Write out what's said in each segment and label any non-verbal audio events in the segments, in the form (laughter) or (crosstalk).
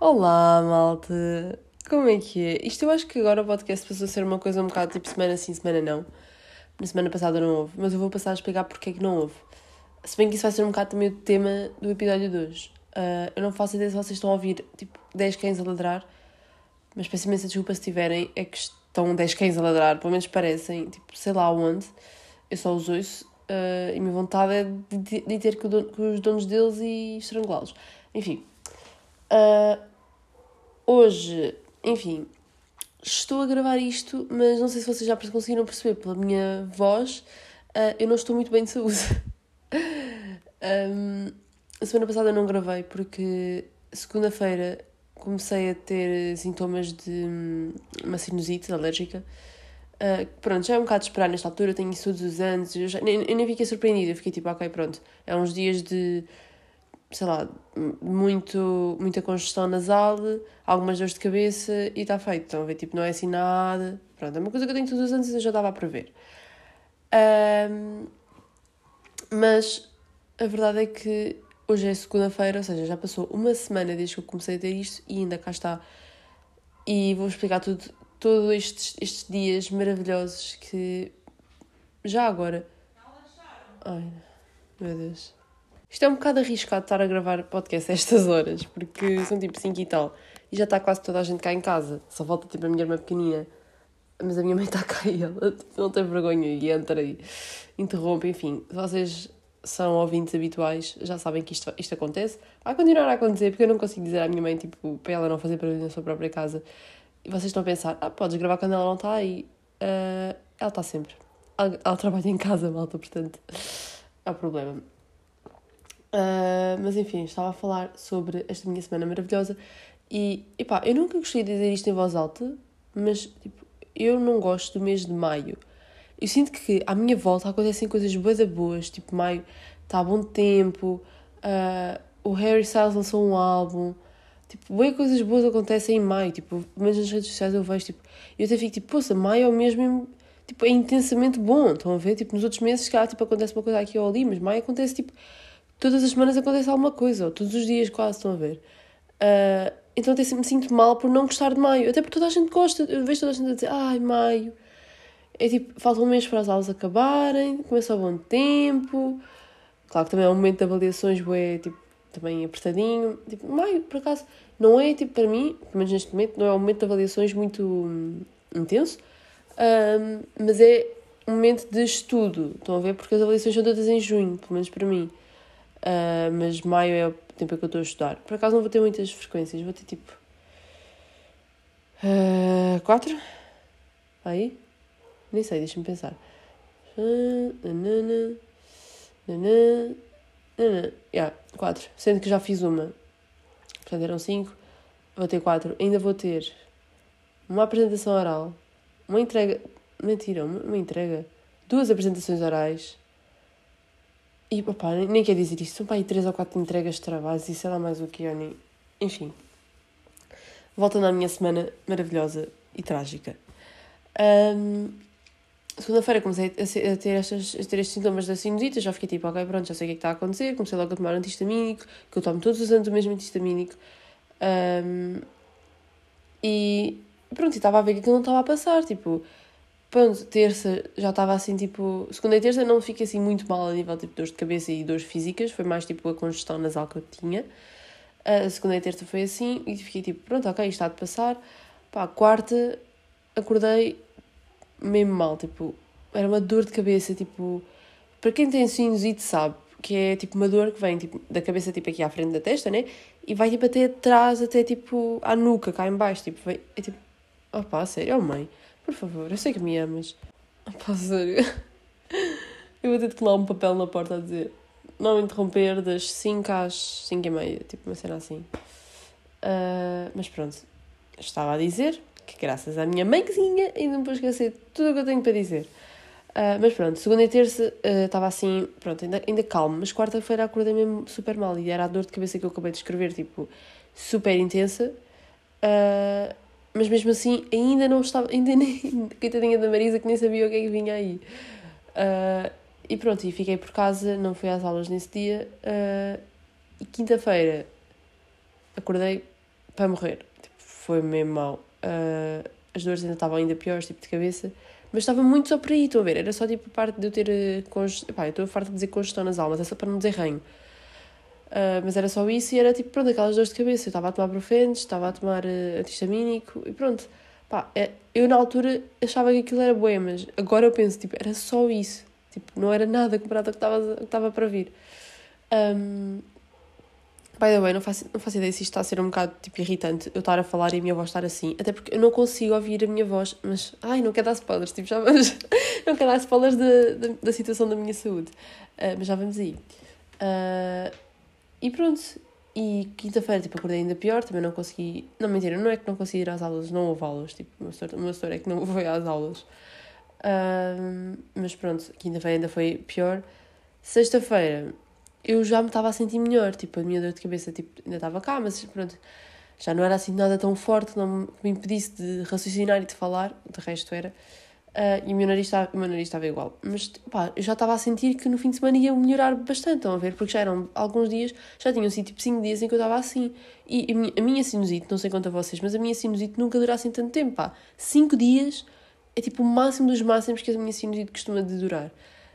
Olá, malta! Como é que é? Isto eu acho que agora o podcast passou a ser uma coisa um bocado tipo semana sim, semana não. Na semana passada não houve, mas eu vou passar a explicar porque é que não houve. Se bem que isso vai ser um bocado também o tema do episódio de hoje. Uh, eu não faço ideia se vocês estão a ouvir tipo 10 cães a ladrar, mas peço imensa desculpa se tiverem, é que estão 10 cães a ladrar, pelo menos parecem, tipo, sei lá onde. Eu só os ouço uh, e a minha vontade é de, de ter com, com, os donos deles e estrangulá-los. Enfim. Uh, hoje, enfim, estou a gravar isto, mas não sei se vocês já conseguiram perceber pela minha voz, uh, eu não estou muito bem de saúde. (laughs) um, a semana passada eu não gravei porque segunda-feira comecei a ter sintomas de hum, uma sinusite alérgica. Uh, pronto, já é um bocado de esperar nesta altura, tenho isso todos os anos, eu, já, eu nem fiquei surpreendida, fiquei tipo, ok, pronto, é uns dias de sei lá, muito, muita congestão nasal, algumas dores de cabeça e está feito. Estão a ver? Tipo, não é assim nada. Pronto, é uma coisa que eu tenho todos os anos e eu já estava a prever. Um, mas a verdade é que hoje é segunda-feira, ou seja, já passou uma semana desde que eu comecei a ter isto e ainda cá está. E vou explicar tudo, todos estes, estes dias maravilhosos que já agora. Ai, meu Deus. Isto é um bocado arriscado estar a gravar podcast a estas horas, porque são tipo 5 e tal. E já está quase toda a gente cá em casa. Só falta tipo a minha irmã pequenina. Mas a minha mãe está (laughs) cá e ela não tem vergonha e entra e interrompe. Enfim, vocês são ouvintes habituais, já sabem que isto, isto acontece. Vai continuar a acontecer, porque eu não consigo dizer à minha mãe, tipo, para ela não fazer barulho na sua própria casa. E vocês estão a pensar, ah, podes gravar quando ela não está aí. Uh, ela está sempre. Ela, ela trabalha em casa, malta, portanto, é o problema. Uh, mas enfim, estava a falar sobre esta minha semana maravilhosa e, epá, eu nunca gostei de dizer isto em voz alta, mas, tipo, eu não gosto do mês de maio. Eu sinto que à minha volta acontecem coisas boas boas, tipo, maio está a bom tempo, uh, o Harry Styles lançou um álbum, tipo, bem coisas boas acontecem em maio, tipo, mas nas redes sociais eu vejo, tipo, eu até fico, tipo, poxa, maio é o mesmo, tipo, é intensamente bom, estão a ver? Tipo, nos outros meses, cá, tipo, acontece uma coisa aqui ou ali, mas maio acontece, tipo, todas as semanas acontece alguma coisa, ou todos os dias quase, estão a ver. Uh, então até me sinto mal por não gostar de maio, até porque toda a gente gosta, eu vejo toda a gente a dizer, ai, maio. É tipo, falta um mês para as aulas acabarem, começa o bom tempo. Claro que também é um momento de avaliações, é tipo, também apertadinho. Tipo, maio, por acaso, não é, tipo, para mim, pelo menos neste momento, não é um momento de avaliações muito hum, intenso, mas é um momento de estudo, estão a ver? Porque as avaliações são todas em junho, pelo menos para mim. Uh, mas maio é o tempo que eu estou a estudar. Por acaso não vou ter muitas frequências, vou ter tipo. Uh, quatro? Aí? Nem sei, deixa-me pensar. Nanana, nanana, nanana. Yeah, quatro. Sendo que já fiz uma. Portanto, eram cinco. Vou ter quatro. Ainda vou ter uma apresentação oral, uma entrega. Mentira, uma, uma entrega. Duas apresentações orais e, opá, nem, quer dizer isto. São para aí três ou quatro entregas de trabalhos e sei lá mais o que, nem... Enfim. Voltando à minha semana maravilhosa e trágica. Um, Segunda-feira comecei a, ter, estas, a ter estes sintomas da sinusite, já fiquei tipo, ok, pronto, já sei o que é que está a acontecer. Comecei logo a tomar antihistamínico, que eu tomo todos os anos o mesmo antihistamínico. Um, e pronto, estava a ver que aquilo não estava a passar, tipo Pronto, terça já estava assim, tipo. Segunda e terça não fiquei assim muito mal a nível tipo dores de cabeça e dores físicas, foi mais tipo a congestão nasal que eu tinha. A segunda e terça foi assim e fiquei tipo, pronto, ok, isto está de passar. Pá, quarta acordei mesmo mal, tipo, era uma dor de cabeça, tipo. Para quem tem sinusite sabe que é tipo uma dor que vem tipo, da cabeça tipo aqui à frente da testa, né? E vai tipo até atrás, até tipo à nuca, cá em baixo, tipo, vem, é tipo. Opá, sério, oh mãe. Por favor, eu sei que me amas. Pá, sério. (laughs) Eu vou ter de colar um papel na porta a dizer não interromper das 5 às 5 e meia, tipo uma cena assim. Uh, mas pronto, estava a dizer que graças à minha mãezinha ainda me vou esquecer tudo o que eu tenho para dizer. Uh, mas pronto, segunda e terça uh, estava assim, pronto, ainda, ainda calmo, mas quarta-feira acordei mesmo super mal e era a dor de cabeça que eu acabei de escrever, tipo, super intensa. Uh, mas mesmo assim ainda não estava, ainda nem, (laughs) coitadinha da Marisa que nem sabia o que é que vinha aí. Uh, e pronto, e fiquei por casa, não fui às aulas nesse dia. Uh, e quinta-feira acordei para morrer. Tipo, foi mesmo mal. Uh, as dores ainda estavam ainda piores, tipo de cabeça. Mas estava muito só por aí, estão a ver? Era só tipo a parte de eu ter. Uh, Pá, eu estou farta de dizer congestão nas almas, é só para não dizer ranho. Uh, mas era só isso e era tipo, pronto, aquelas dores de cabeça. Eu estava a tomar profentes, estava a tomar uh, antistamínico e pronto. Pá, é, eu na altura achava que aquilo era bué, mas agora eu penso, tipo, era só isso. Tipo, não era nada comparado ao que estava para vir. Um, by the way, não faço, não faço ideia se isto está a ser um bocado tipo, irritante eu estar a falar e a minha voz estar assim. Até porque eu não consigo ouvir a minha voz, mas. Ai, não quero dar spoilers, tipo, já vamos. (laughs) não quero dar spoilers da, da, da situação da minha saúde. Uh, mas já vamos aí. Uh, e pronto. E quinta-feira, tipo, acordei ainda pior, também não consegui. Não, mentira, não é que não consegui ir às aulas, não houve aulas. Tipo, o meu senhor é que não (laughs) foi às aulas. Uh, mas pronto, quinta-feira ainda foi pior. Sexta-feira eu já me estava a sentir melhor, tipo, a minha dor de cabeça tipo, ainda estava cá, mas pronto, já não era assim nada tão forte, não me impedisse de raciocinar e de falar, de resto era. Uh, e o meu nariz estava, igual. Mas pá, eu já estava a sentir que no fim de semana ia melhorar bastante, estão a ver? Porque já eram alguns dias, já tinham sido tipo 5 dias em que eu estava assim. E a minha, a minha sinusite, não sei quanto a vocês, mas a minha sinusite nunca dura assim tanto tempo, pá. 5 dias é tipo o máximo dos máximos que a minha sinusite costuma de durar.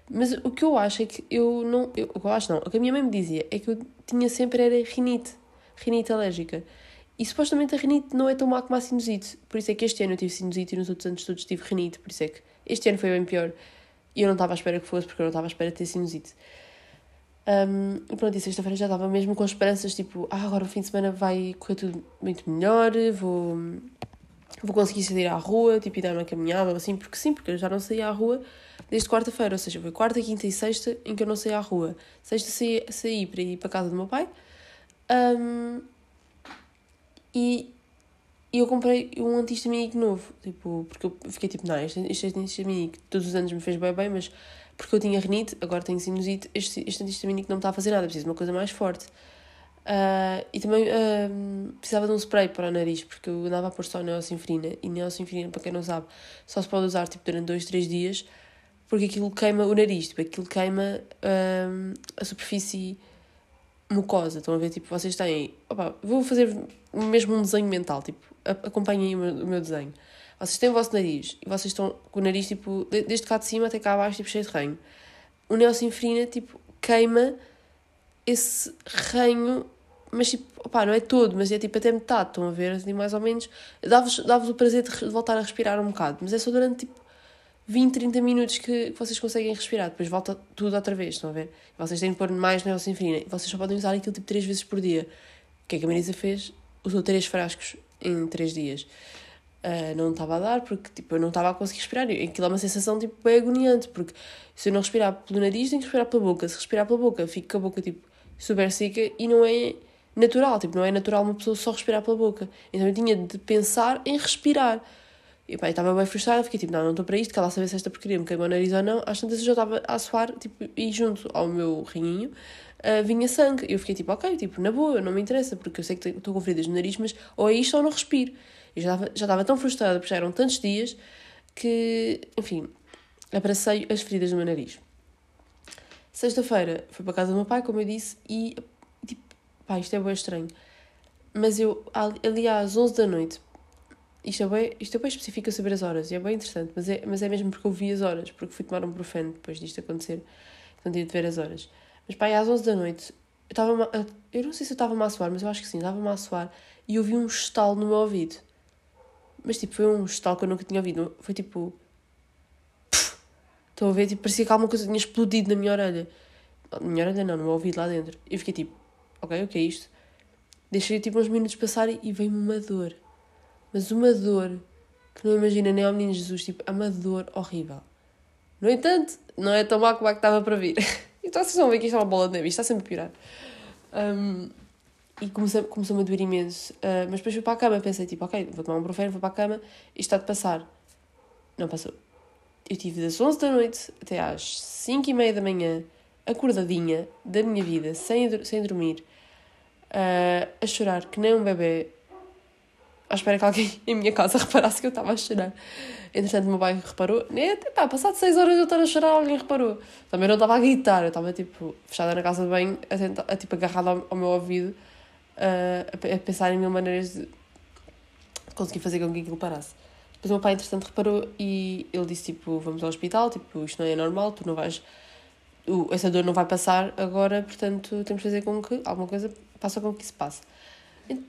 Mas o que eu acho é que eu não. Eu, eu acho não. O que a minha mãe me dizia é que eu tinha sempre era rinite. Rinite alérgica. E supostamente a rinite não é tão má como a sinusite. Por isso é que este ano eu tive sinusite e nos outros anos todos tive rinite. Por isso é que este ano foi bem pior. E eu não estava à espera que fosse, porque eu não estava à espera de ter sinusite. Um, e pronto, e sexta-feira já estava mesmo com esperanças, tipo, ah, agora o fim de semana vai correr tudo muito melhor, vou, vou conseguir sair à rua, tipo, e dar uma caminhada, assim, porque sim, porque eu já não saía à rua desde quarta-feira, ou seja, foi quarta, quinta e sexta em que eu não saí à rua. Sexta saí, saí para ir para a casa do meu pai um, e, e eu comprei um antihistamínico novo, tipo, porque eu fiquei tipo, não, este, este antihistamínico todos os anos me fez bem bem, mas porque eu tinha renite, agora tenho sinusite, este, este antihistamínico não me está a fazer nada, preciso de uma coisa mais forte. Uh, e também uh, precisava de um spray para o nariz, porque eu andava a pôr só neosinfrina. E neosinfrina, para quem não sabe, só se pode usar tipo, durante 2, 3 dias porque aquilo queima o nariz, tipo, aquilo queima hum, a superfície mucosa. Estão a ver? Tipo, vocês têm. Opa, vou fazer mesmo um desenho mental, tipo, acompanhem o meu, o meu desenho. Vocês têm o vosso nariz e vocês estão com o nariz, tipo, desde cá de cima até cá abaixo, tipo, cheio de ranho. O neosinfrina, tipo, queima esse ranho, mas tipo, opá, não é todo, mas é tipo até metade, estão a ver? Assim, mais ou menos. Dá-vos dá o prazer de voltar a respirar um bocado, mas é só durante tipo 20, 30 minutos que vocês conseguem respirar, depois volta tudo outra vez, estão a ver? Vocês têm de pôr mais neosinfrina e vocês só podem usar aquilo tipo 3 vezes por dia. O que é que a Marisa fez? Usou 3 frascos em 3 dias. Uh, não estava a dar porque tipo, eu não estava a conseguir respirar. Aquilo é uma sensação tipo, bem agoniante, porque se eu não respirar pelo nariz, tenho que respirar pela boca. Se respirar pela boca, fico com a boca tipo, super seca e não é natural. Tipo, não é natural uma pessoa só respirar pela boca. Então eu tinha de pensar em respirar. E pá, eu estava bem frustrada, fiquei tipo, não, não estou para isto, quero lá saber se esta porcaria me queimou o nariz ou não. Às tantas eu já estava a suar, tipo, e junto ao meu rinhinho uh, vinha sangue. Eu fiquei tipo, ok, tipo, na boa, não me interessa, porque eu sei que estou com feridas no nariz, mas ou é isto ou não respiro. Eu já estava, já estava tão frustrada, porque já eram tantos dias, que, enfim, abracei as feridas no meu nariz. Sexta-feira fui para casa do meu pai, como eu disse, e, tipo, pá, isto é bem estranho. Mas eu, ali às 11 da noite, isto é, bem, isto é bem específico saber as horas e é bem interessante, mas é, mas é mesmo porque eu vi as horas, porque fui tomar um profeno depois disto acontecer, então tive de ver as horas. Mas pá, às 11 da noite, eu estava eu não sei se eu estava a suar, mas eu acho que sim, estava a suar e eu vi um estalo no meu ouvido. Mas tipo, foi um estalo que eu nunca tinha ouvido, foi tipo. Estão a ver? Tipo, parecia que alguma coisa tinha explodido na minha orelha. Na minha orelha não, no meu ouvido lá dentro. E eu fiquei tipo, ok, o que é isto? Deixei tipo uns minutos passar e veio-me uma dor mas uma dor que não imagina nem ao menino Jesus, tipo, é uma dor horrível. No entanto, não é tão má como a que estava para vir. (laughs) então vocês vão ver que isto é uma bola de neve, isto está sempre a piorar. Um, e começou, começou-me a doer imenso. Uh, mas depois fui para a cama, pensei tipo, ok, vou tomar um profeno, vou para a cama, isto está de passar. Não passou. Eu tive das 11 da noite até às 5 e meia da manhã, acordadinha da minha vida, sem, sem dormir, uh, a chorar que nem um bebê, à espera que alguém em minha casa (laughs) reparasse que eu estava a chorar. Entretanto, o meu pai reparou. né pá, passado 6 horas de eu estar a chorar, alguém reparou. Também não estava a gritar, eu estava tipo fechada na casa de banho, a, tentar, a, tipo, agarrada ao, ao meu ouvido, uh, a, a, pensar em mil maneiras de conseguir fazer com que aquilo parasse. Depois o meu pai, entretanto, reparou e ele disse: tipo, vamos ao hospital, tipo, isto não é normal, tu não vais. O, essa dor não vai passar agora, portanto, temos de fazer com que alguma coisa faça com que isso passe. E,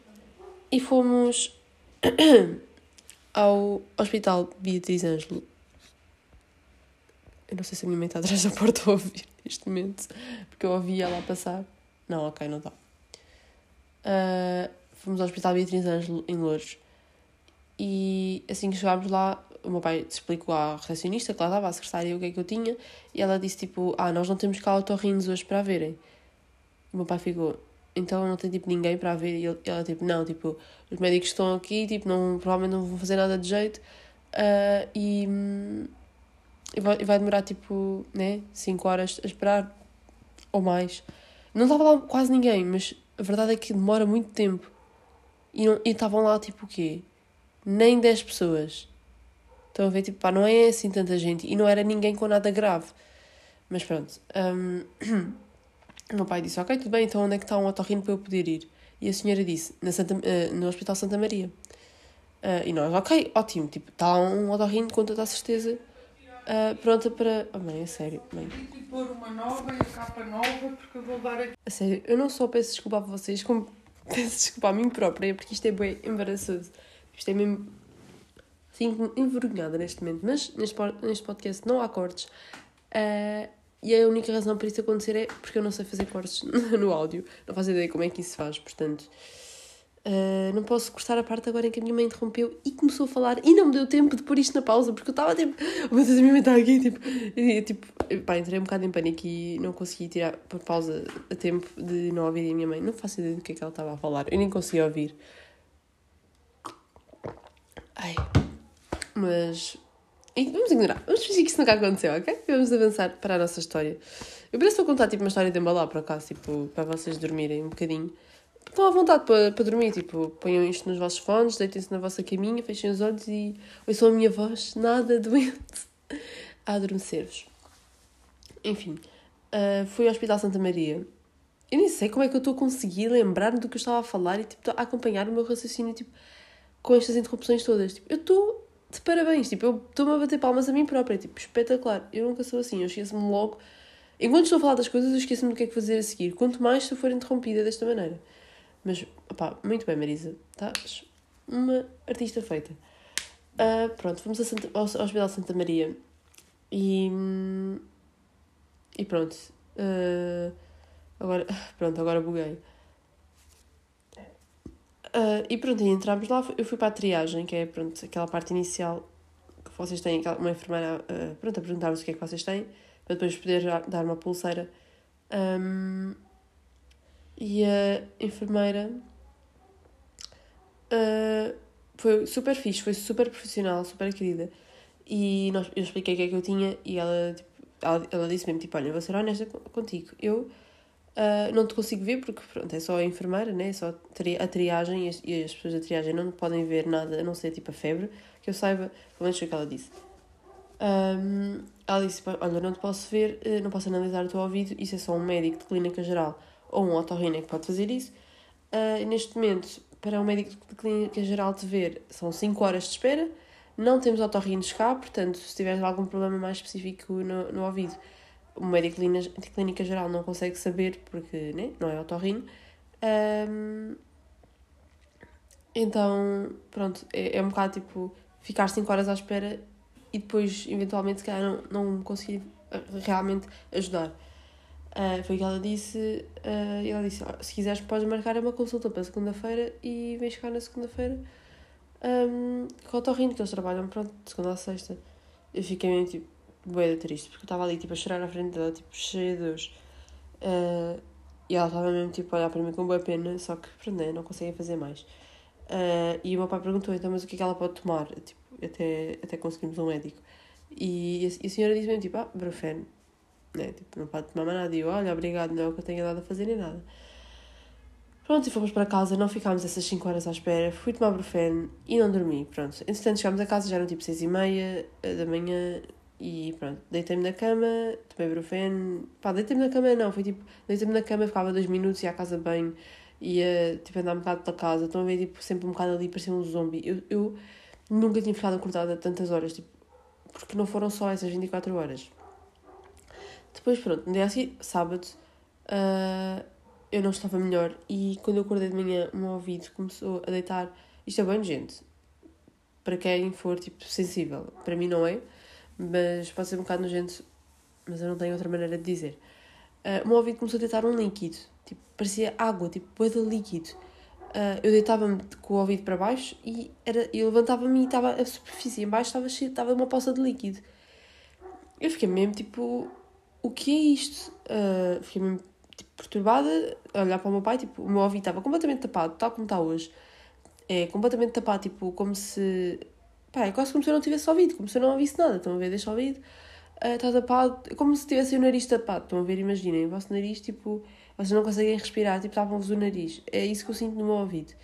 e fomos (coughs) ao Hospital Beatriz Ângelo. Eu não sei se a minha mãe está atrás da porta a ouvir neste momento, porque eu ouvi ela passar. Não, ok, não está. Uh, fomos ao Hospital Beatriz Ângelo em Louros. E assim que chegámos lá, o meu pai explicou à recepcionista que lá estava, a secretária, o que é que eu tinha. E ela disse tipo: Ah, nós não temos cá autorrinos hoje para verem. O meu pai ficou: então não tem tipo ninguém para ver. E ela tipo, não, tipo, os médicos estão aqui, tipo, não, provavelmente não vão fazer nada de jeito. Uh, e, e, vai, e vai demorar tipo, né, 5 horas a esperar ou mais. Não estava lá quase ninguém, mas a verdade é que demora muito tempo. E estavam lá tipo o quê? Nem 10 pessoas. Estão a ver, tipo, pá, não é assim tanta gente. E não era ninguém com nada grave. Mas pronto. Um, (clears throat) O meu pai disse, ok, tudo bem, então onde é que está um otorrino para eu poder ir? E a senhora disse, na Santa, uh, no Hospital Santa Maria. Uh, e nós, ok, ótimo, tipo, está um otorrino com toda a certeza uh, pronta para... Oh mãe, é sério, mãe. Tenho que pôr uma nova e a capa nova porque eu vou dar aqui. A sério, eu não só peço desculpa a vocês, como (laughs) peço desculpa a mim própria, porque isto é bem embaraçoso. Isto é mesmo... Sinto-me envergonhada neste momento, mas neste, neste podcast não há cortes. Uh, e a única razão para isso acontecer é porque eu não sei fazer cortes (laughs) no áudio. Não faço ideia como é que isso se faz, portanto. Uh, não posso cortar a parte agora em que a minha mãe interrompeu e começou a falar e não me deu tempo de pôr isto na pausa porque eu estava tipo, (laughs) meu Deus, a minha mãe está aqui, tipo, e, tipo, pá, entrei um bocado em pânico e não consegui tirar por pausa a tempo de não ouvir a minha mãe. Não faço ideia do que é que ela estava a falar, eu nem consegui ouvir. Ai, mas vamos ignorar. Vamos fingir que isso nunca aconteceu, ok? Vamos avançar para a nossa história. Eu penso que vou contar tipo, uma história de embalar, por acaso, tipo, para vocês dormirem um bocadinho. Estão à vontade para, para dormir, tipo, ponham isto nos vossos fones, deitem-se na vossa caminha, fechem os olhos e ouçam a minha voz, nada (laughs) doente, a adormecer-vos. Enfim, uh, fui ao Hospital Santa Maria. Eu nem sei como é que eu estou a conseguir lembrar-me do que eu estava a falar e tipo, a acompanhar o meu raciocínio tipo, com estas interrupções todas. Tipo, eu estou de parabéns. Tipo, eu estou-me a bater palmas a mim própria. Tipo, espetacular. Eu nunca sou assim. Eu esqueço-me logo. Enquanto estou a falar das coisas, eu esqueço-me do que é que fazer a seguir. Quanto mais se eu for interrompida desta maneira. Mas, opá, muito bem, Marisa. Estás uma artista feita. Uh, pronto, fomos Santa, ao, ao Hospital Santa Maria. E. E pronto. Uh, agora. (laughs) Pronto, agora buguei. Uh, e pronto, e entramos lá, eu fui para a triagem, que é pronto, aquela parte inicial que vocês têm, uma enfermeira uh, pronto, a perguntar-vos o que é que vocês têm, para depois poder dar uma pulseira. Um, e a enfermeira uh, foi super fixe, foi super profissional, super querida. E nós, eu expliquei o que é que eu tinha e ela, tipo, ela, ela disse mesmo, tipo, olha, vou ser honesta contigo, eu Uh, não te consigo ver porque pronto, é só a enfermeira, né? é só a triagem e as, e as, pessoas da triagem não podem ver nada a não ser tipo a febre, que eu saiba, pelo menos foi o que ela disse. Um, ela disse: Olha, não te posso ver, eh, não posso analisar o teu ouvido, isso é só um médico de clínica geral ou um otorrino que pode fazer isso. Uh, neste momento, para um médico de clínica geral te ver, são 5 horas de espera. Não temos otorrinos cá, portanto, se tiveres algum problema mais específico no, no ouvido, o médico de clínica geral não consegue saber porque né, não é otorrino. Um, então, pronto, é, é um bocado tipo ficar 5 horas à espera e depois, eventualmente, se calhar não, não conseguir eh, realmente ajudar. Uh, foi o que ela disse. Uh, ela disse: se quiseres, podes marcar uma consulta para segunda-feira e vens cá na segunda-feira um, com o otorrino, que eles trabalham, pronto, de segunda a sexta. Eu fiquei meio tipo bué triste, porque eu estava ali, tipo, a chorar à frente dela, tipo, cheia de Deus. Uh, e ela estava mesmo, tipo, a olhar para mim com boa pena, só que, pronto, né, não conseguia fazer mais. Uh, e o meu pai perguntou, então, mas o que é que ela pode tomar? Tipo, até, até conseguimos um médico. E, e a senhora disse mesmo, tipo, ah, brufen, né, tipo, não pode tomar mais nada. E eu, olha, obrigado, não é o que eu tenho dado a fazer nem nada. Pronto, e fomos para casa, não ficámos essas 5 horas à espera, fui tomar brufeno e não dormi, pronto. Entretanto, chegámos a casa, já eram tipo 6 e meia eh, da manhã e pronto, deitei-me na cama, tomei brufeno, pá, deitei-me na cama não, foi tipo, deitei-me na cama, ficava 2 minutos, ia à casa bem, ia tipo andar um bocado pela casa, estão a ver tipo sempre um bocado ali, parecia um zombie. Eu, eu nunca tinha ficado acordada tantas horas, tipo, porque não foram só essas 24 horas. Depois, pronto, no dia assim, sábado, uh, eu não estava melhor e quando eu acordei de manhã, o meu ouvido começou a deitar. Isto é bem gente, para quem for tipo sensível, para mim não é, mas pode ser um bocado nojento, mas eu não tenho outra maneira de dizer. Uh, o meu ouvido começou a deitar um líquido, tipo, parecia água, tipo, coisa líquido. Uh, eu deitava-me com o ouvido para baixo e era, eu levantava-me e estava a superfície em baixo estava cheia, estava uma poça de líquido. Eu fiquei mesmo tipo, o que é isto? Uh, fiquei mesmo tipo, perturbada, a olhar para o meu pai, tipo, o meu ouvido estava completamente tapado, tal como está hoje. É completamente tapado, tipo, como se. Pá, é quase como se eu não tivesse ouvido, como se eu não ouvisse nada. Estão a ver, deixa ouvido, uh, está tapado, como se tivesse o nariz tapado. Estão a ver, imaginem, o vosso nariz, tipo, vocês não conseguem respirar, tipo, estavam-vos o nariz. É isso que eu sinto no meu ouvido.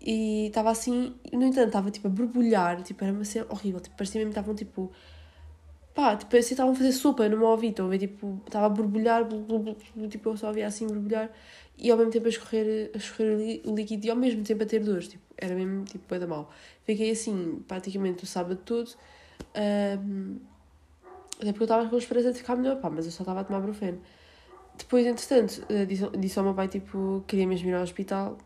E estava assim, no entanto, estava tipo a borbulhar, tipo, era uma cena horrível, tipo, parecia mesmo que estavam tipo pá, tipo, que estavam a fazer sopa no meu ouvido, estão a ver, tipo, estava a borbulhar, tipo, eu só ouvia assim borbulhar, e ao mesmo tempo a escorrer, a escorrer o líquido, e ao mesmo tempo a ter dores, tipo, era mesmo, tipo, da mal. Fiquei assim, praticamente o sábado todo, um, até porque eu estava com a esperança de ficar melhor, pá, mas eu só estava a tomar brufeno. Depois, entretanto, eh, disse, disse ao meu pai, tipo, queria mesmo ir ao hospital,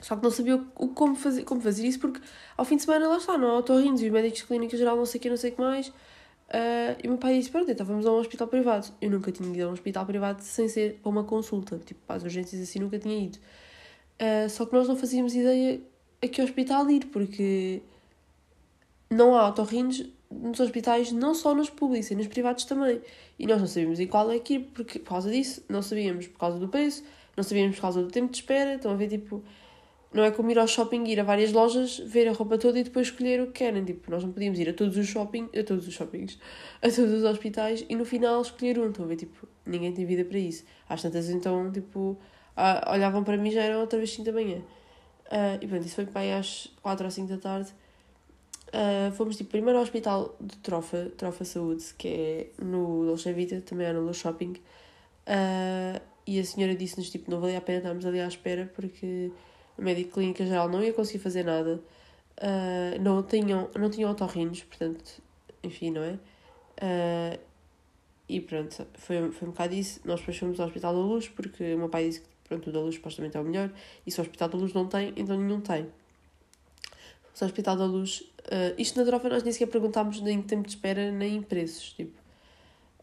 só que não sabia o, como, fazer, como fazer isso, porque ao fim de semana lá está, não há otorrinos e os médicos de clínica geral, não sei o que, não sei o que mais, Uh, e o meu pai disse: Pronto, então vamos a um hospital privado. Eu nunca tinha ido a um hospital privado sem ser para uma consulta, tipo, para as urgências assim, nunca tinha ido. Uh, só que nós não fazíamos ideia a que hospital ir, porque não há otorrinos nos hospitais, não só nos públicos, e nos privados também. E nós não sabíamos em qual é que ir, porque, por causa disso, não sabíamos por causa do preço, não sabíamos por causa do tempo de espera. Estão a ver, tipo, não é como ir ao shopping, ir a várias lojas, ver a roupa toda e depois escolher o que querem. Tipo, nós não podíamos ir a todos os shopping, a todos os shoppings, (laughs) a todos os hospitais e no final escolher um. Estão a ver, tipo, ninguém tem vida para isso. Às tantas, então, tipo, olhavam para mim já era outra vez 5 da manhã. Uh, e pronto, isso foi para aí às 4 ou 5 da tarde. Uh, fomos, tipo, primeiro ao hospital de Trofa, Trofa Saúde, que é no Dolce Vita, também é no Shopping. Uh, e a senhora disse-nos, tipo, não valia a pena estarmos ali à espera porque o médico clínica geral não ia conseguir fazer nada, uh, não tinham, não tinham otorrinos, portanto, enfim, não é? E pronto, foi, foi um bocado isso. Nós depois fomos ao Hospital da Luz, porque o meu pai disse que pronto, o da Luz supostamente é o melhor, e se o Hospital da Luz não tem, então nenhum tem. Fomos ao Hospital da Luz. Uh, isto na trofa nós nem sequer perguntámos nem tempo de espera, nem em preços, tipo.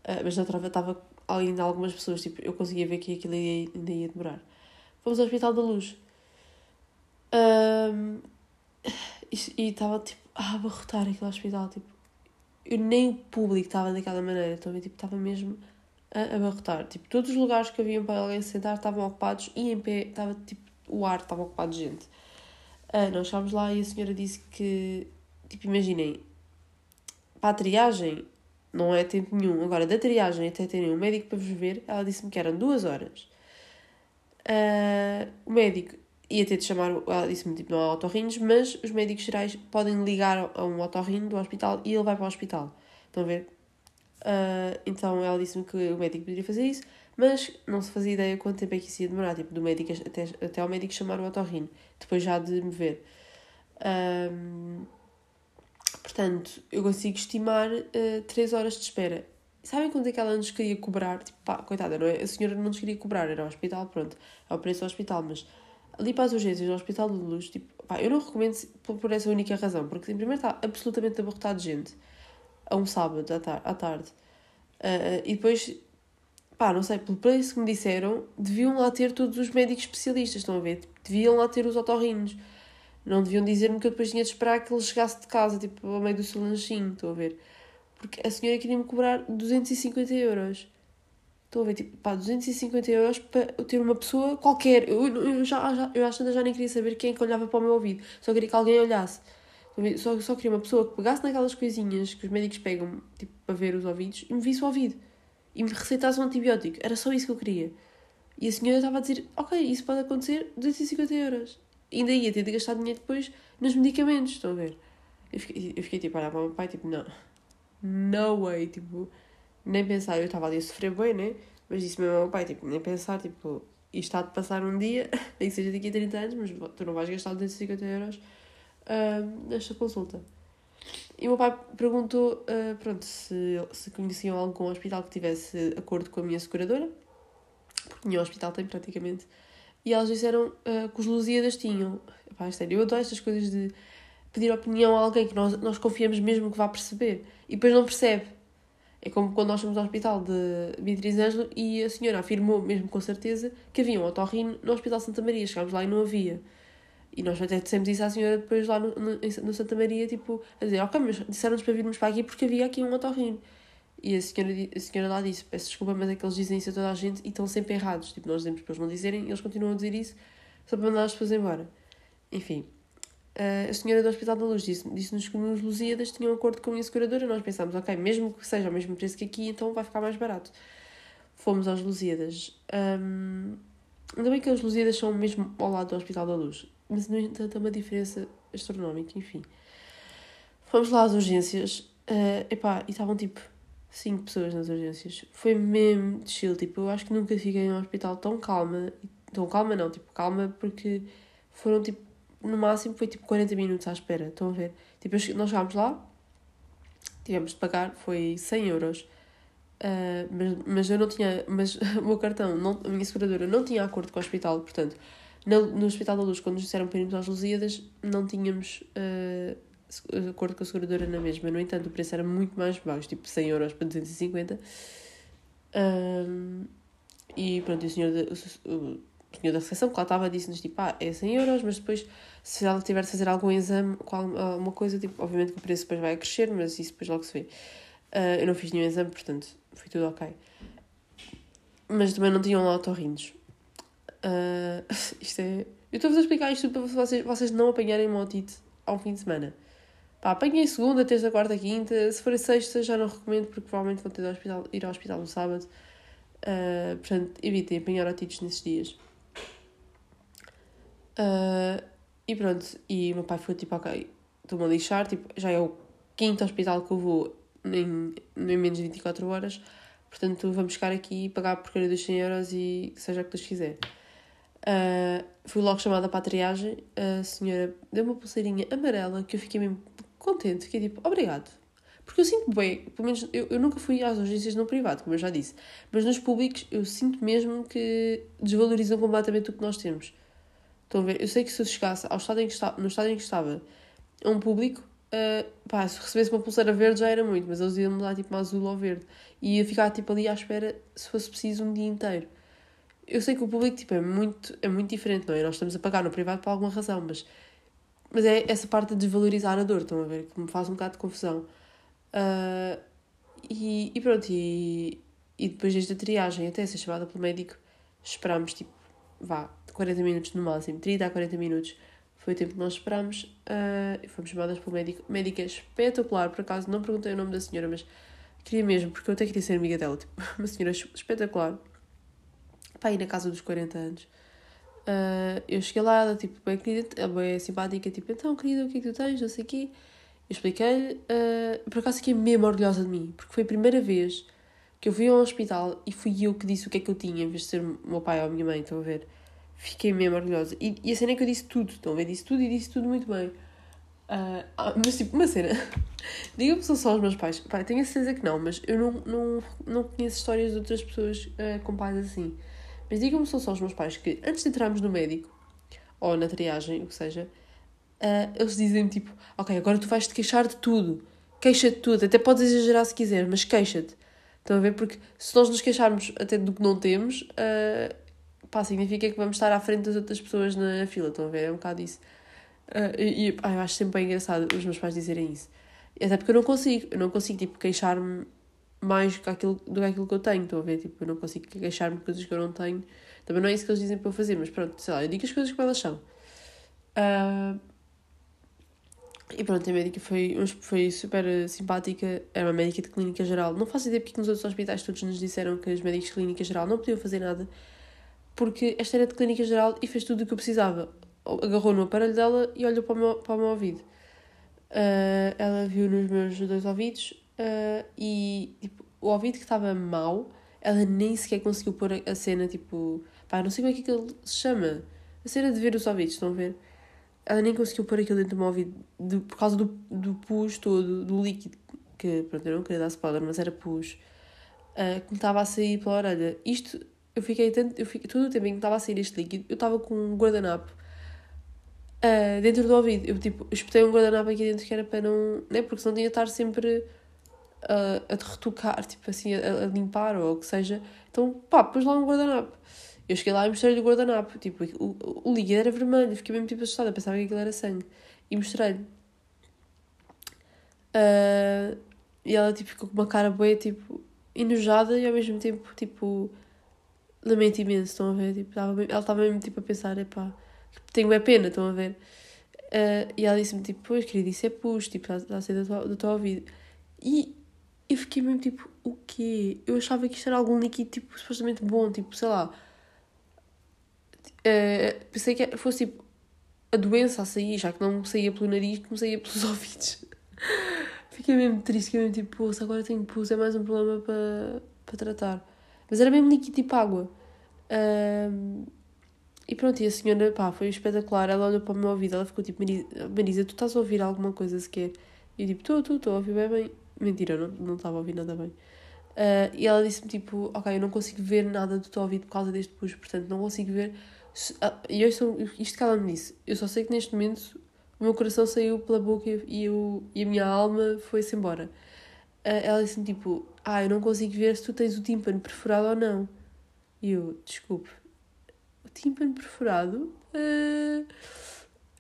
Uh, mas na trofa estava ainda algumas pessoas, tipo, eu conseguia ver que aquilo ia, ainda ia demorar. Fomos ao Hospital da Luz. Um, e estava tipo a abarrotar aquele hospital. Tipo, eu nem o público estava daquela maneira. Então, tipo, estava mesmo a abarrotar. Tipo, todos os lugares que haviam para alguém sentar estavam ocupados e em pé estava tipo o ar estava ocupado de gente. Uh, nós chegámos lá e a senhora disse que, tipo, imaginem, para a triagem não é tempo nenhum. Agora, da triagem até terem um médico para vos ver, ela disse-me que eram duas horas. Uh, o médico ia ter de chamar, ela disse-me tipo, não há otorrinos, mas os médicos gerais podem ligar a um otorrino do hospital e ele vai para o hospital. Estão a ver? Uh, então ela disse-me que o médico poderia fazer isso, mas não se fazia ideia quanto tempo é que isso ia demorar, tipo, do médico até, até ao médico chamar o otorrino, depois já de me ver. Um, portanto, eu consigo estimar uh, ah, 3 horas de espera. Sabem quanto é que ela nos queria cobrar? Tipo, pá, coitada, não é? A senhora não nos queria cobrar, era o hospital, pronto, é o preço do hospital, mas ali para as urgências do Hospital de Luz, tipo, pá, eu não recomendo por essa única razão, porque em primeiro está absolutamente abarrotado de gente a um sábado à, tar à tarde. Uh, e depois, pá, não sei, pelo preço que me disseram, deviam lá ter todos os médicos especialistas, estão a ver? Deviam lá ter os otorrinos. Não deviam dizer-me que eu depois tinha de esperar que ele chegasse de casa, tipo, ao meio do seu lanchinho, estão a ver? Porque a senhora queria-me cobrar 250 euros. Estão a ver, tipo, pá, 250 euros para ter uma pessoa qualquer. Eu, eu, já, já, eu acho que já nem queria saber quem é que olhava para o meu ouvido. Só queria que alguém olhasse. Só, só queria uma pessoa que pegasse naquelas coisinhas que os médicos pegam, tipo, para ver os ouvidos, e me visse o ouvido. E me receitasse um antibiótico. Era só isso que eu queria. E a senhora estava a dizer, ok, isso pode acontecer, 250 euros. E ainda ia ter de gastar dinheiro depois nos medicamentos, estão a ver? Eu fiquei, eu fiquei tipo, olhar para o meu pai, tipo, não, no way, tipo, nem pensar, eu estava ali a sofrer bem, né? Mas disse mesmo ao meu pai, tipo, nem pensar, tipo, isto está de passar um dia, (laughs) nem que seja daqui a 30 anos, mas tu não vais gastar 250 euros nesta consulta. E o meu pai perguntou, uh, pronto, se, se conheciam algum hospital que tivesse acordo com a minha seguradora, porque nenhum hospital tem praticamente, e elas disseram uh, que os Lusíadas tinham. Pá, sério, eu adoro estas coisas de pedir opinião a alguém que nós, nós confiamos mesmo que vá perceber, e depois não percebe. É como quando nós fomos ao hospital de Beatriz Ângelo e a senhora afirmou, mesmo com certeza, que havia um otorrino no Hospital Santa Maria. Chegámos lá e não havia. E nós até dissemos isso à senhora depois lá no, no, no Santa Maria, tipo, a dizer, ok, mas disseram-nos para virmos para aqui porque havia aqui um otorrino. E a senhora, a senhora lá disse, peço desculpa, mas é que eles dizem isso a toda a gente e estão sempre errados. Tipo, nós dizemos para eles não dizerem e eles continuam a dizer isso só para mandar as pessoas embora. Enfim, Uh, a senhora do Hospital da Luz disse-nos disse que nos Lusíadas tinham um acordo com a minha seguradora. Nós pensámos, ok, mesmo que seja o mesmo preço que aqui, então vai ficar mais barato. Fomos aos Lusíadas. Um, ainda bem que os Lusíadas são mesmo ao lado do Hospital da Luz, mas no entanto é uma diferença astronómica, enfim. Fomos lá às urgências uh, epá, e estavam tipo 5 pessoas nas urgências. Foi mesmo chill, tipo, eu acho que nunca fiquei num hospital tão calma. Tão calma não, tipo, calma porque foram tipo no máximo foi tipo 40 minutos à espera, estão a ver? Tipo, nós chegámos lá, tivemos de pagar, foi 100 euros. Uh, mas, mas eu não tinha, mas (laughs) o meu cartão, não, a minha seguradora não tinha acordo com o hospital, portanto, no, Hospital da Luz, quando nos disseram para irmos às Lusíadas, não tínhamos uh, acordo com a seguradora na mesma. No entanto, o preço era muito mais baixo, tipo 100 euros para 250. Um, e pronto, o senhor, de, o, senhor da recepção que lá estava disse-nos tipo, ah, é 100 euros, mas depois se ela tiver de fazer algum exame alguma coisa, tipo, obviamente que o preço depois vai crescer, mas isso depois logo se vê. Uh, eu não fiz nenhum exame, portanto, foi tudo ok. Mas também não tinham lá otorrinos. Uh, (laughs) isto é... Eu estou-vos a explicar isto para vocês, vocês não apanharem motite ao fim de semana. Pá, apanhei segunda, terça, quarta, quinta. Se for a sexta, já não recomendo, porque provavelmente vão ter de hospital, ir ao hospital no sábado. Uh, portanto, evitem apanhar otites nesses dias. Uh, e pronto, e meu pai foi tipo, ok, estou-me a lixar, tipo, já é o quinto hospital que eu vou em, em menos de 24 horas, portanto vamos ficar aqui e pagar a porcaria dos 100 euros e seja o que Deus quiser. Uh, fui logo chamada para a triagem, a senhora deu uma pulseirinha amarela que eu fiquei mesmo contente, fiquei tipo, obrigado. Porque eu sinto bem, pelo menos eu, eu nunca fui às urgências no privado, como eu já disse, mas nos públicos eu sinto mesmo que desvalorizam completamente o que nós temos. Estão a ver? Eu sei que se eu chegasse ao estado em que no estado em que estava a um público, uh, pá, se recebesse uma pulseira verde já era muito, mas eles iam mudar tipo uma azul ou verde. E ia ficar tipo ali à espera, se fosse preciso, um dia inteiro. Eu sei que o público tipo, é, muito, é muito diferente, não é? Nós estamos a pagar no privado por alguma razão, mas, mas é essa parte de desvalorizar a dor, estão a ver? Que me faz um bocado de confusão. Uh, e, e pronto, e, e depois desta triagem, até ser chamada pelo médico, esperámos tipo, vá, 40 minutos no máximo, 30 a 40 minutos foi o tempo que nós esperámos uh, e fomos chamadas pelo médico. Médica espetacular, por acaso não perguntei o nome da senhora, mas queria mesmo, porque eu até queria ser amiga dela, tipo, (laughs) uma senhora espetacular. Pá, aí na casa dos 40 anos. Uh, eu cheguei lá, ela, tipo, bem querida, bem simpática, tipo, então, querida, o que é que tu tens, não sei o quê. Eu expliquei-lhe, uh, por acaso fiquei mesmo orgulhosa de mim, porque foi a primeira vez que eu fui ao hospital e fui eu que disse o que é que eu tinha, em vez de ser o meu pai ou a minha mãe, estão a ver? Fiquei mesmo orgulhosa. E, e a cena é que eu disse tudo, estão a ver? Disse tudo e disse tudo muito bem. Uh, mas tipo, uma cena. (laughs) Digam-me se são só os meus pais. Pai, tenho a certeza que não, mas eu não, não, não conheço histórias de outras pessoas uh, com pais assim. Mas digam-me são só os meus pais que antes de entrarmos no médico, ou na triagem, o que seja, uh, eles dizem tipo, ok, agora tu vais te queixar de tudo. Queixa de tudo. Até podes exagerar se quiser, mas queixa-te. Estão a ver? Porque se nós nos queixarmos até do que não temos, uh, pá, significa que vamos estar à frente das outras pessoas na fila, estão a ver? É um bocado isso. Uh, e pá, eu acho sempre bem engraçado os meus pais dizerem isso. Até porque eu não consigo, eu não consigo, tipo, queixar-me mais do que, aquilo, do que aquilo que eu tenho, estão a ver? Tipo, eu não consigo queixar-me de coisas que eu não tenho. Também não é isso que eles dizem para eu fazer, mas pronto, sei lá, eu digo as coisas como elas são. Uh, e pronto, a médica foi, foi super simpática, era uma médica de clínica geral. Não faço ideia porque nos outros hospitais todos nos disseram que os médicos de clínica geral não podiam fazer nada porque esta era de clínica geral e fez tudo o que eu precisava. Agarrou no aparelho dela e olhou para o meu, para o meu ouvido. Uh, ela viu nos meus dois ouvidos uh, e tipo, o ouvido que estava mau, ela nem sequer conseguiu pôr a cena, tipo, pá, não sei como é que aquilo se chama. A cena de ver os ouvidos, estão a ver? Ela nem conseguiu pôr aquilo dentro do meu ouvido de, por causa do, do pus todo, do líquido, que pronto, eu não queria dar spoiler, mas era pus, uh, que me estava a sair pela orelha. Isto, eu fiquei tanto, eu fiquei, todo o tempo em que estava a sair este líquido, eu estava com um guardanapo uh, dentro do ouvido. Eu, tipo, espetei um guardanapo aqui dentro que era para não. Né? Porque senão tinha de estar sempre a retocar, tipo assim, a, a, limpar ou o que seja. Então, pá, pus lá um guardanapo. Eu cheguei lá e mostrei-lhe o guardanapo. Tipo, o, o líquido era vermelho. Fiquei mesmo tipo assustada. Pensava que aquilo era sangue. E mostrei-lhe. Uh, e ela tipo, ficou com uma cara boa, tipo, enojada e ao mesmo tempo, tipo, lamento imenso. Estão a ver? Tipo, ela estava mesmo tipo, a pensar: epá, tenho é pena. Estão a ver? Uh, e ela disse-me: tipo, pois, querida, isso é puxo. Tipo, está a ser do teu ouvido. E eu fiquei mesmo tipo: o quê? Eu achava que isto era algum líquido, tipo, supostamente bom. Tipo, sei lá Uh, pensei que fosse tipo a doença a sair, já que não saía pelo nariz, como saía pelos (laughs) ouvidos. Fiquei mesmo triste, fiquei mesmo tipo, poxa, agora tenho pus, é mais um problema para, para tratar. Mas era mesmo líquido tipo água. E pronto, e a senhora, pá, foi espetacular. Ela olhou para o meu ouvido, ela ficou tipo, Marisa, tu estás a ouvir alguma coisa sequer? E eu tipo, estou, estou, estou a ouvir bem, bem. Mentira, não, não estava a ouvir nada bem. Uh, e ela disse-me tipo, ok, eu não consigo ver nada do teu ouvido por causa deste pus, portanto não consigo ver ah, e eu sou, isto que ela me disse, eu só sei que neste momento o meu coração saiu pela boca e, eu, e a minha alma foi-se embora. Ah, ela disse-me tipo, ah, eu não consigo ver se tu tens o tímpano perfurado ou não. E eu, desculpe, o tímpano perfurado? Uh,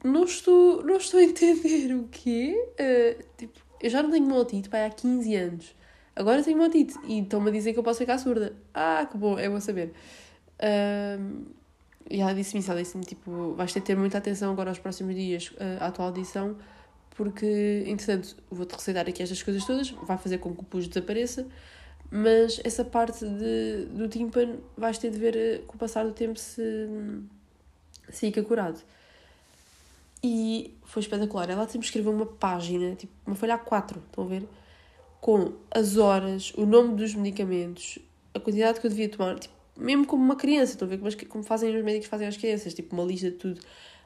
não, estou, não estou a entender o quê? Uh, tipo, eu já não tenho otite pai, há 15 anos. Agora tenho otite e estão-me a dizer que eu posso ficar surda. Ah, que bom, é bom saber. Uh, e ela disse-me isso, ela disse-me, tipo, vais ter de ter muita atenção agora aos próximos dias uh, à tua audição, porque, entretanto, vou-te receitar aqui estas coisas todas, vai fazer com que o pus desapareça, mas essa parte de, do tímpano vais ter de ver uh, com o passar do tempo se, se fica curado. E foi espetacular. Ela sempre escreveu uma página, tipo, uma folha A4, estão a ver? Com as horas, o nome dos medicamentos, a quantidade que eu devia tomar, tipo, mesmo como uma criança, estão a ver como, como fazem os médicos fazem às crianças, tipo uma lista de tudo,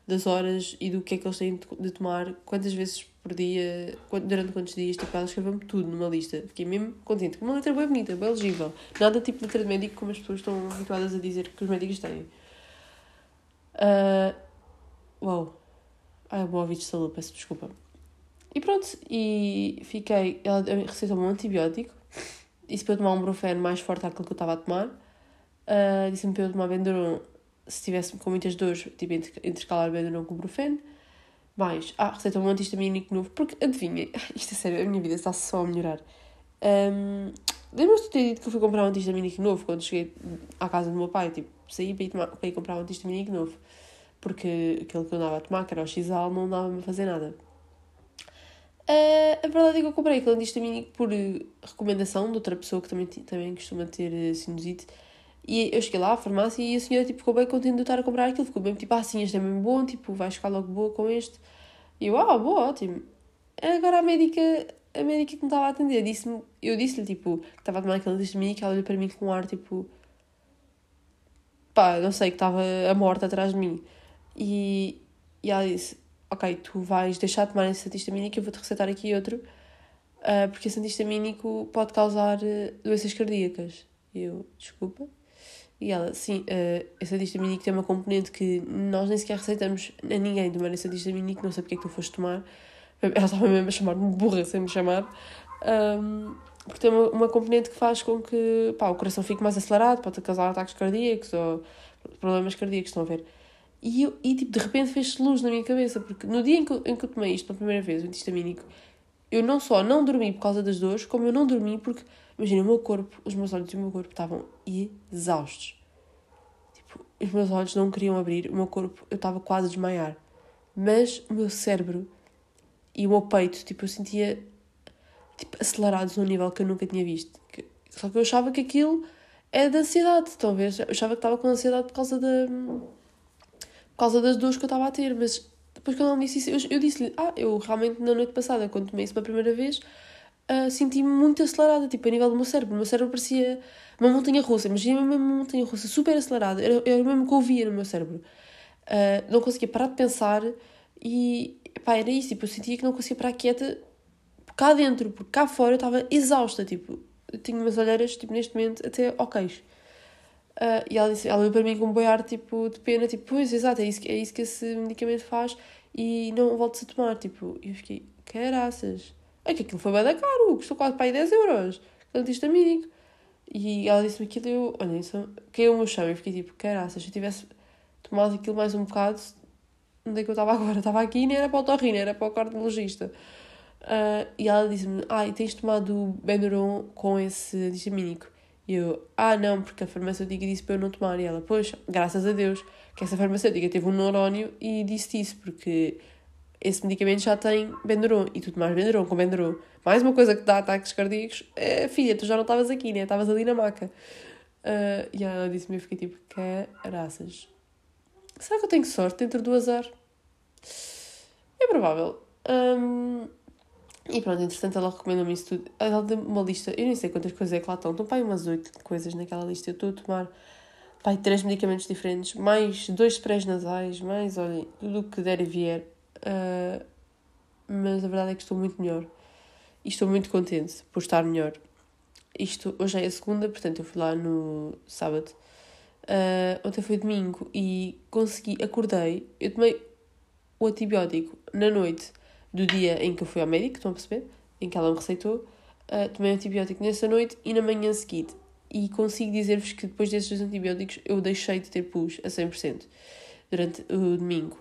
das horas e do que é que eles têm de tomar, quantas vezes por dia, durante quantos dias, tipo, ela escreveu-me tudo numa lista. Fiquei mesmo contente. Uma letra bem bonita, bem legível. Nada tipo letra de médico como as pessoas estão habituadas a dizer que os médicos têm. Uh, uau. O ouvido de saúde, peço desculpa. E pronto, e fiquei. Ela receitou-me um antibiótico. Disse para eu tomar um brufeno mais forte àquilo que eu estava a tomar. Uh, Disse-me para eu tomar Benduron se estivesse com muitas dores, tipo intercalar Benduron com Brufen. Mais, ah, receita um antihistamínico novo, porque adivinha, (laughs) isto é sério, a minha vida está só a melhorar. Um, Lembras-te de ter dito que eu fui comprar um antihistamínico novo quando cheguei à casa do meu pai? Tipo, saí para ir, tomar, para ir comprar um antihistamínico novo. Porque aquele que eu andava a tomar, que era o Xal, não dava-me a fazer nada. Uh, a verdade é que eu comprei aquele antihistamínico por recomendação de outra pessoa que também, também costuma ter eh, sinusite. E eu cheguei lá à farmácia e a senhora tipo, ficou bem contente de estar a comprar aquilo. Ficou bem tipo, ah, sim, este é mesmo bom, tipo, vais ficar logo boa com este. E eu, ah, boa, ótimo. Agora a médica, a médica que me estava a atender, disse-me, eu disse-lhe, tipo, que estava a tomar aquele que ela olhou para mim com um ar, tipo, pá, não sei, que estava a morte atrás de mim. E, e ela disse, ok, tu vais deixar de tomar esse antihistamínico, eu vou-te receitar aqui outro, uh, porque esse antihistamínico pode causar uh, doenças cardíacas. E eu, desculpa. E ela, sim, uh, esse antihistamínico tem uma componente que nós nem sequer receitamos a ninguém tomar esse antihistamínico, não sei porque é que tu foste tomar. Ela estava mesmo a chamar-me burra sem me chamar. Um, porque tem uma, uma componente que faz com que pá, o coração fique mais acelerado, pode causar ataques cardíacos ou problemas cardíacos, estão a ver? E, eu, e tipo, de repente fez-se luz na minha cabeça, porque no dia em que, em que eu tomei isto pela primeira vez, o antihistamínico, eu não só não dormi por causa das dores, como eu não dormi porque Imagina, o meu corpo, os meus olhos e o meu corpo estavam exaustos. Tipo, os meus olhos não queriam abrir, o meu corpo, eu estava quase a desmaiar. Mas o meu cérebro e o meu peito, tipo, eu sentia tipo, acelerados num nível que eu nunca tinha visto. Só que eu achava que aquilo é da ansiedade, ver? Eu achava que estava com ansiedade por causa da. Por causa das dores que eu estava a ter, mas depois quando ela me disse isso, eu, eu disse-lhe, ah, eu realmente na noite passada, quando tomei isso pela primeira vez, uh, senti-me muito acelerada, tipo, a nível do meu cérebro. O meu cérebro parecia uma montanha russa, imagina mesmo uma montanha russa super acelerada, era, era o mesmo que eu ouvia no meu cérebro. Uh, não conseguia parar de pensar e, pá, era isso, tipo, eu sentia que não conseguia parar quieta cá dentro, porque cá fora eu estava exausta, tipo, eu tinha umas olheiras, tipo, neste momento, até ok. Uh, e ela disse, ela veio para mim com um boiar, tipo, de pena, tipo, pois, exato, é isso, é isso que esse medicamento faz e não voltes a tomar, tipo, e eu fiquei, caraças, é que aquilo foi bem da caro, custou quase para aí 10 euros, antihistamínico. E ela disse-me aquilo e eu, olha, isso caiu o meu chão e fiquei tipo, caraças, se eu tivesse tomado aquilo mais um bocado, onde é que eu estava agora? Estava aqui, nem era para o torrino, era para o cardiologista. Uh, e ela disse-me, ah, e tens tomado Benuron com esse antihistamínico? E eu, ah, não, porque a farmacêutica disse para eu não tomar. E ela, pois, graças a Deus, que essa farmacêutica teve um neurónio e disse isso, porque esse medicamento já tem Benuron. E tu tomas Benuron com Benuron. Mais uma coisa que dá ataques cardíacos, é, filha, tu já não estavas aqui, né? Estavas ali na maca. Uh, e ela disse-me, eu fiquei tipo, caraças. Será que eu tenho sorte dentro do azar? É provável. Um, e pronto, entretanto ela recomenda-me isso tudo. Ela deu uma lista, eu nem sei quantas coisas é que lá estão. Estão pai umas oito coisas naquela lista. Eu estou a tomar pai três medicamentos diferentes, mais dois sprays nasais, mais, olha, tudo o que der e vier. Uh, mas a verdade é que estou muito melhor. E estou muito contente por estar melhor. Isto, hoje é a segunda, portanto eu fui lá no sábado. Uh, ontem foi domingo e consegui, acordei, eu tomei o antibiótico na noite do dia em que eu fui ao médico, estão a perceber? Em que ela me receitou. Uh, tomei antibiótico nessa noite e na manhã seguinte. E consigo dizer-vos que depois desses dois antibióticos eu deixei de ter pus a 100% durante o domingo.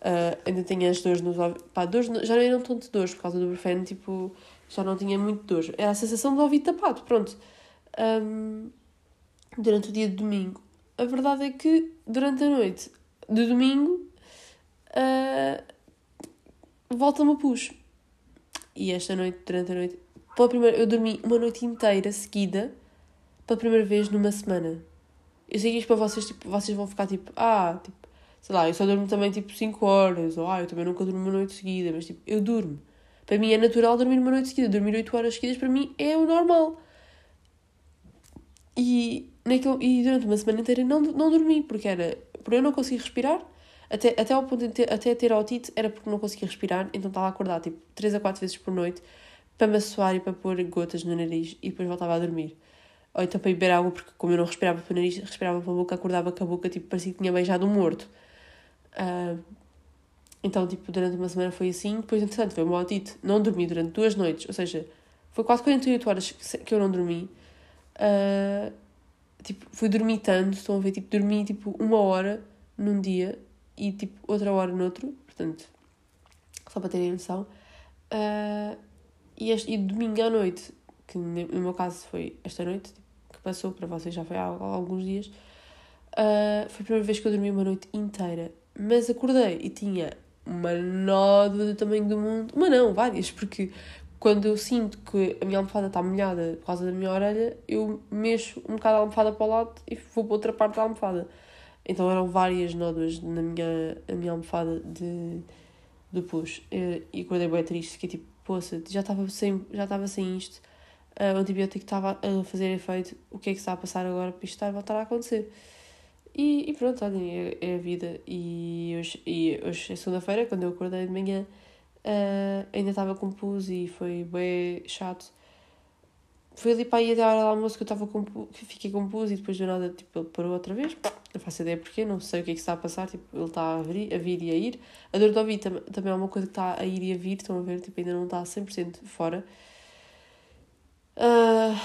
Uh, ainda tenho as dores nos ouvidos. Já não eram tanto dores por causa do Brufen, tipo, já não tinha muito dores. Era a sensação do ouvido tapado, pronto. Um, durante o dia de domingo. A verdade é que durante a noite de domingo uh, volta-me o pus. E esta noite, durante a noite, pela primeira, eu dormi uma noite inteira seguida, pela primeira vez numa semana. Eu sei que isto para vocês, tipo, vocês vão ficar tipo, ah, tipo, sei lá, eu só durmo também tipo 5 horas, ou ah, eu também nunca durmo uma noite seguida, mas tipo, eu durmo. Para mim é natural dormir uma noite seguida. Dormir 8 horas seguidas para mim é o normal. E, naquele, e durante uma semana inteira não, não dormi, porque era por eu não conseguir respirar até, até ao ponto de ter, até ter otite era porque não conseguia respirar, então estava a acordar tipo 3 a 4 vezes por noite para me assoar e para pôr gotas no nariz e depois voltava a dormir. Ou então para beber água, porque como eu não respirava pelo nariz, respirava pela boca, acordava com a boca, tipo, parecia que tinha beijado um morto. Uh, então, tipo, durante uma semana foi assim. Depois, entretanto, foi uma otite. Não dormi durante duas noites, ou seja, foi quase 48 horas que eu não dormi. Uh, tipo, fui dormir tanto, estão a ver, tipo, dormi, tipo, uma hora num dia e tipo outra hora noutro, portanto, só para terem noção. Uh, e, este, e domingo à noite, que no meu caso foi esta noite, tipo, que passou, para vocês já foi há, alguns dias, uh, foi a primeira vez que eu dormi uma noite inteira. Mas acordei e tinha uma nódoa do tamanho do mundo. Uma não, várias, porque quando eu sinto que a minha almofada está molhada por causa da minha orelha, eu mexo um bocado a almofada para o lado e vou para outra parte da almofada. Então eram várias nódoas na minha, na minha almofada de, de pus. E, e acordei bem triste, fiquei tipo, poça, já estava sem, já estava sem isto. Uh, o antibiótico estava a fazer efeito. O que é que está a passar agora para isto estar a voltar a acontecer? E, e pronto, olhem, é, é, a vida. E hoje, e hoje é segunda-feira, quando eu acordei de manhã, uh, ainda estava com pus e foi bem chato foi ali para ir até a hora do almoço que eu estava com, que fiquei com pus e depois do nada, tipo, ele parou outra vez. Não faço ideia porquê, não sei o que é que está a passar, tipo, ele está a vir, a vir e a ir. A dor do ouvido tam também é uma coisa que está a ir e a vir, estão a ver, tipo, ainda não está 100% fora. Uh,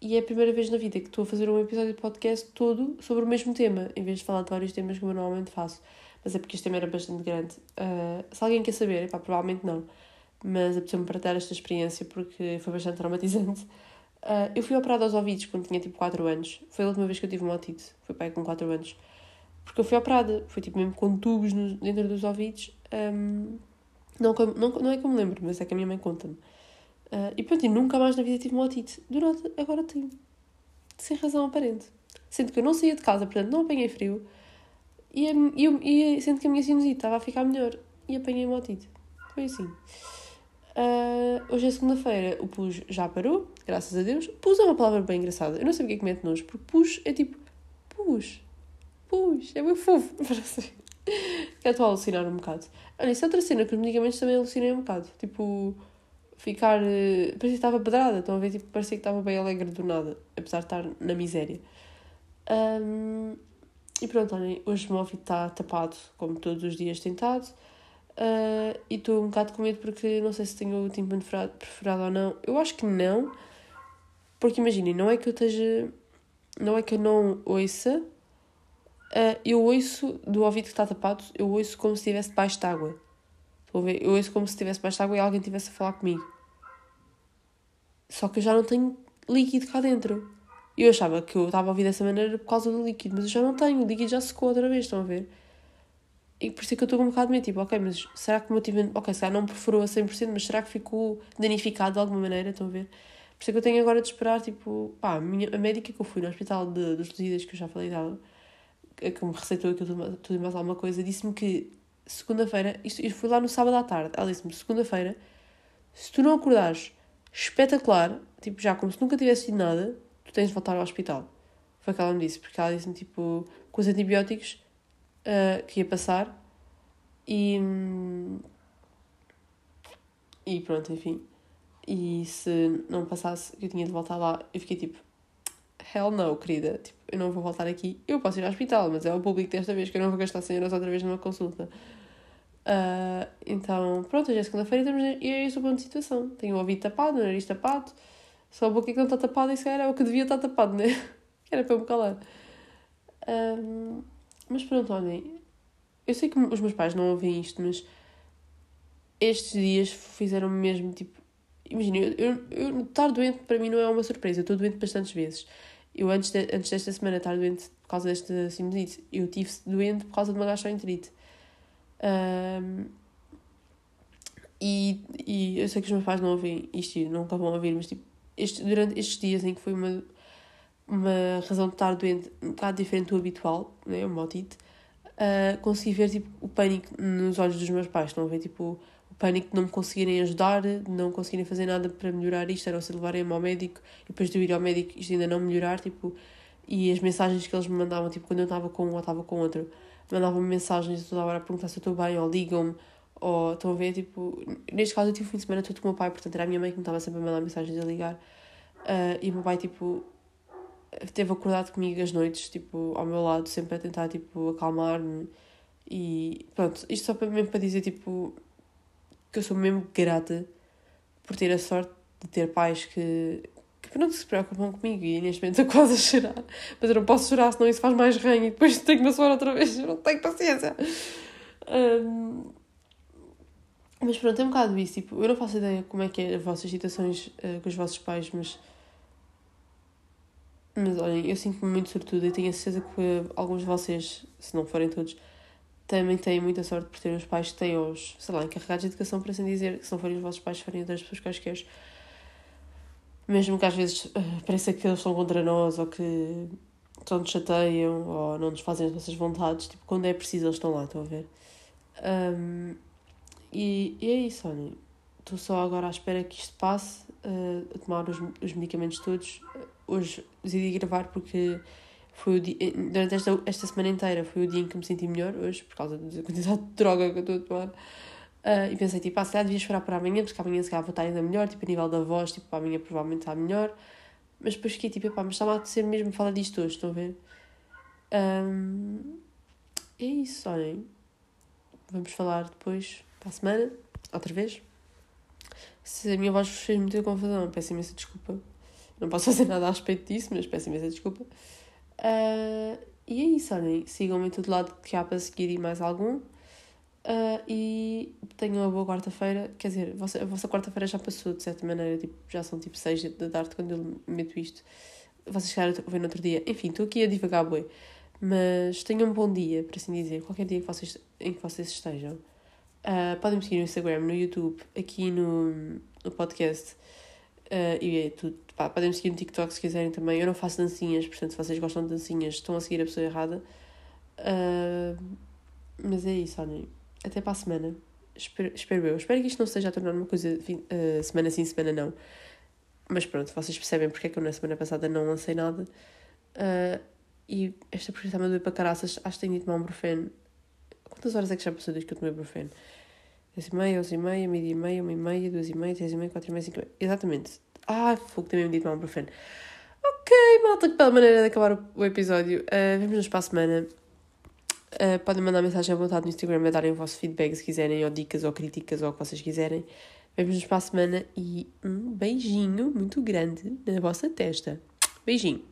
e é a primeira vez na vida que estou a fazer um episódio de podcast todo sobre o mesmo tema, em vez de falar de vários temas como eu normalmente faço. Mas é porque este tema era bastante grande. Uh, se alguém quer saber, epá, provavelmente não mas apeteceu-me partilhar esta experiência porque foi bastante traumatizante. Uh, eu fui operada aos ouvidos quando tinha tipo 4 anos. Foi a última vez que eu tive uma otite. Foi pai com 4 anos. Porque eu fui operada. Foi tipo mesmo com tubos no, dentro dos ouvidos. Um, não, não, não é que eu me lembro, mas é que a minha mãe conta-me. Uh, e pronto, e nunca mais na vida tive uma otite. Nada, agora tenho. sem razão aparente. Sendo que eu não saía de casa, portanto não apanhei frio. E, e, e sendo que a minha sinusite estava a ficar melhor. E apanhei uma otite. Foi assim. Uh, hoje é segunda-feira, o pus já parou, graças a Deus. Pus é uma palavra bem engraçada. Eu não sei porque é que mete nojo, porque pus é tipo pus. Pus. É bem fofo. (laughs) Já estou a alucinar um bocado. Olha, isso é outra cena que os medicamentos também alucinei um bocado. Tipo, ficar. Uh, parecia que estava pedrada. Estão a ver? Tipo, parecia que estava bem alegre do nada, apesar de estar na miséria. Um, e pronto, olhem, hoje o meu está tapado, como todos os dias tentado. Uh, e estou um bocado com medo porque não sei se tenho o tímpano perfurado ou não. Eu acho que não, porque imaginem, não é que eu esteja. Não é que eu não ouça, uh, eu ouço do ouvido que está tapado, eu ouço como se estivesse debaixo de água. Eu ouço como se estivesse debaixo de água e alguém estivesse a falar comigo. Só que eu já não tenho líquido cá dentro. Eu achava que eu estava a ouvir dessa maneira por causa do líquido, mas eu já não tenho, o líquido já secou outra vez, estão a ver? E por isso é que eu estou um bocado meio tipo, ok, mas será que o meu ok, se calhar não perfurou a 100%, mas será que ficou danificado de alguma maneira, estão a ver? Por isso é que eu tenho agora de esperar, tipo, pá, a, minha, a médica que eu fui no hospital de, dos Lusíadas, que eu já falei dela, que me receitou aquilo tudo, tudo mais alguma coisa, disse-me que segunda-feira, isto, eu fui lá no sábado à tarde, ela disse-me, segunda-feira, se tu não acordares espetacular, tipo, já como se nunca tivesse tido nada, tens de voltar ao hospital. Foi o que ela me disse, porque ela disse-me, tipo, com os antibióticos uh, que ia passar e. E pronto, enfim. E se não passasse, eu tinha de voltar lá, eu fiquei tipo, hell no, querida, tipo, eu não vou voltar aqui. Eu posso ir ao hospital, mas é o público desta vez que eu não vou gastar 100 euros outra vez numa consulta. Uh, então, pronto, hoje é segunda-feira e é esse o ponto de situação. Tenho o ouvido tapado, o nariz tapado, só a boca que não está tapada, isso era o que devia estar tapado, né? (laughs) Era para eu me calar. Um, mas pronto, olhem. Eu sei que os meus pais não ouvem isto, mas estes dias fizeram-me mesmo tipo. Imagina, eu, eu, eu, estar doente para mim não é uma surpresa. Eu estou doente bastantes vezes. Eu, antes, de, antes desta semana, estar doente por causa desta sinusite, eu tive doente por causa de uma gastroenterite. Um, e, e eu sei que os meus pais não ouvem isto nunca vão ouvir, mas tipo, este, durante estes dias em que foi uma, uma razão de estar doente um bocado diferente do habitual, né, uma otite, uh, consegui ver tipo, o pânico nos olhos dos meus pais. Estão a ver tipo, o pânico de não me conseguirem ajudar, de não conseguirem fazer nada para melhorar isto, era se levarem-me ao médico e depois de eu ir ao médico isto ainda não melhorar. Tipo, e as mensagens que eles me mandavam, tipo, quando eu estava com um ou estava com outro, mandavam-me mensagens toda hora a perguntar se eu estou bem ou ligam-me ou estão a ver, tipo, neste caso eu tive o fim de semana todo com o meu pai, portanto era a minha mãe que me estava sempre a mandar mensagens a ligar. Uh, e o meu pai, tipo, teve acordado comigo as noites, tipo, ao meu lado, sempre a tentar, tipo, acalmar-me. E pronto, isto só mesmo para dizer, tipo, que eu sou mesmo grata por ter a sorte de ter pais que, que pronto, se preocupam comigo. E neste momento estou quase a chorar. Mas eu não posso chorar, senão isso faz mais ranho e depois tenho que me suar outra vez. Eu não tenho paciência. Um, mas pronto, é um bocado isso. Tipo, eu não faço ideia como é que é as vossas situações uh, com os vossos pais, mas. Mas olhem, eu sinto-me muito sortuda e tenho a certeza que alguns de vocês, se não forem todos, também têm muita sorte por terem os pais que têm os, sei lá, encarregados de educação, para assim dizer, que se não forem os vossos pais, forem outras pessoas quaisquer. Mesmo que às vezes uh, pareça que eles estão contra nós ou que só nos chateiam ou não nos fazem as nossas vontades, tipo, quando é preciso eles estão lá, estão a ver? Um, e, e é isso, olha. Estou só agora à espera que isto passe, uh, a tomar os, os medicamentos todos. Hoje decidi gravar porque foi dia, eh, durante esta, esta semana inteira foi o dia em que me senti melhor, hoje, por causa da quantidade de droga que eu estou a tomar. Uh, e pensei, tipo, ah, se calhar devia esperar para amanhã, porque amanhã se calhar vou estar ainda melhor, tipo, a nível da voz, tipo, amanhã provavelmente está melhor. Mas depois fiquei, tipo, pá, mas estava a ser mesmo falar disto hoje, estão a ver? Um, é isso, olhem. Vamos falar depois para a semana, outra vez. Se a minha voz vos fez muita confusão, peço imensa desculpa. Não posso fazer nada a respeito disso, mas peço imensa desculpa. Uh, e é isso, olhem. Sigam-me em todo lado que há para seguir e mais algum. Uh, e tenham uma boa quarta-feira. Quer dizer, a vossa, vossa quarta-feira já passou, de certa maneira. Tipo, já são tipo 6 da tarde quando eu meto isto. Vocês chegaram a ver no outro dia. Enfim, estou aqui a divagar, boi. Mas tenham um bom dia, por assim dizer. Qualquer dia que vocês, em que vocês estejam. Uh, podem me seguir no Instagram, no YouTube, aqui no, no podcast. Uh, e é tudo. Pá, podem me seguir no TikTok se quiserem também. Eu não faço dancinhas, portanto, se vocês gostam de dancinhas, estão a seguir a pessoa errada. Uh, mas é isso, olhem. Até para a semana. Espero, espero eu. Espero que isto não seja a tornar uma coisa semana sim, semana não. Mas pronto, vocês percebem porque é que eu na semana passada não lancei nada. E esta porcaria está-me a doer para caraças. Acho que tenho de tomar um brufeno. Quantas horas é que já passou desde que eu tomei brufeno? 10 e meia, 11 e meia, meia e meia, uma e meia, duas e meia, três e meia, quatro e meia, cinco e meia. Exatamente. Ah, fogo, também me de tomar um brufeno. Ok, malta, que bela maneira de acabar o, episódio. Uh, Vemo-nos para a semana. Uh, podem mandar mensagem à vontade no Instagram a darem o vosso feedback se quiserem, ou dicas, ou críticas, ou o que vocês quiserem. Vemo-nos para a semana e um beijinho muito grande na vossa testa. Beijinho.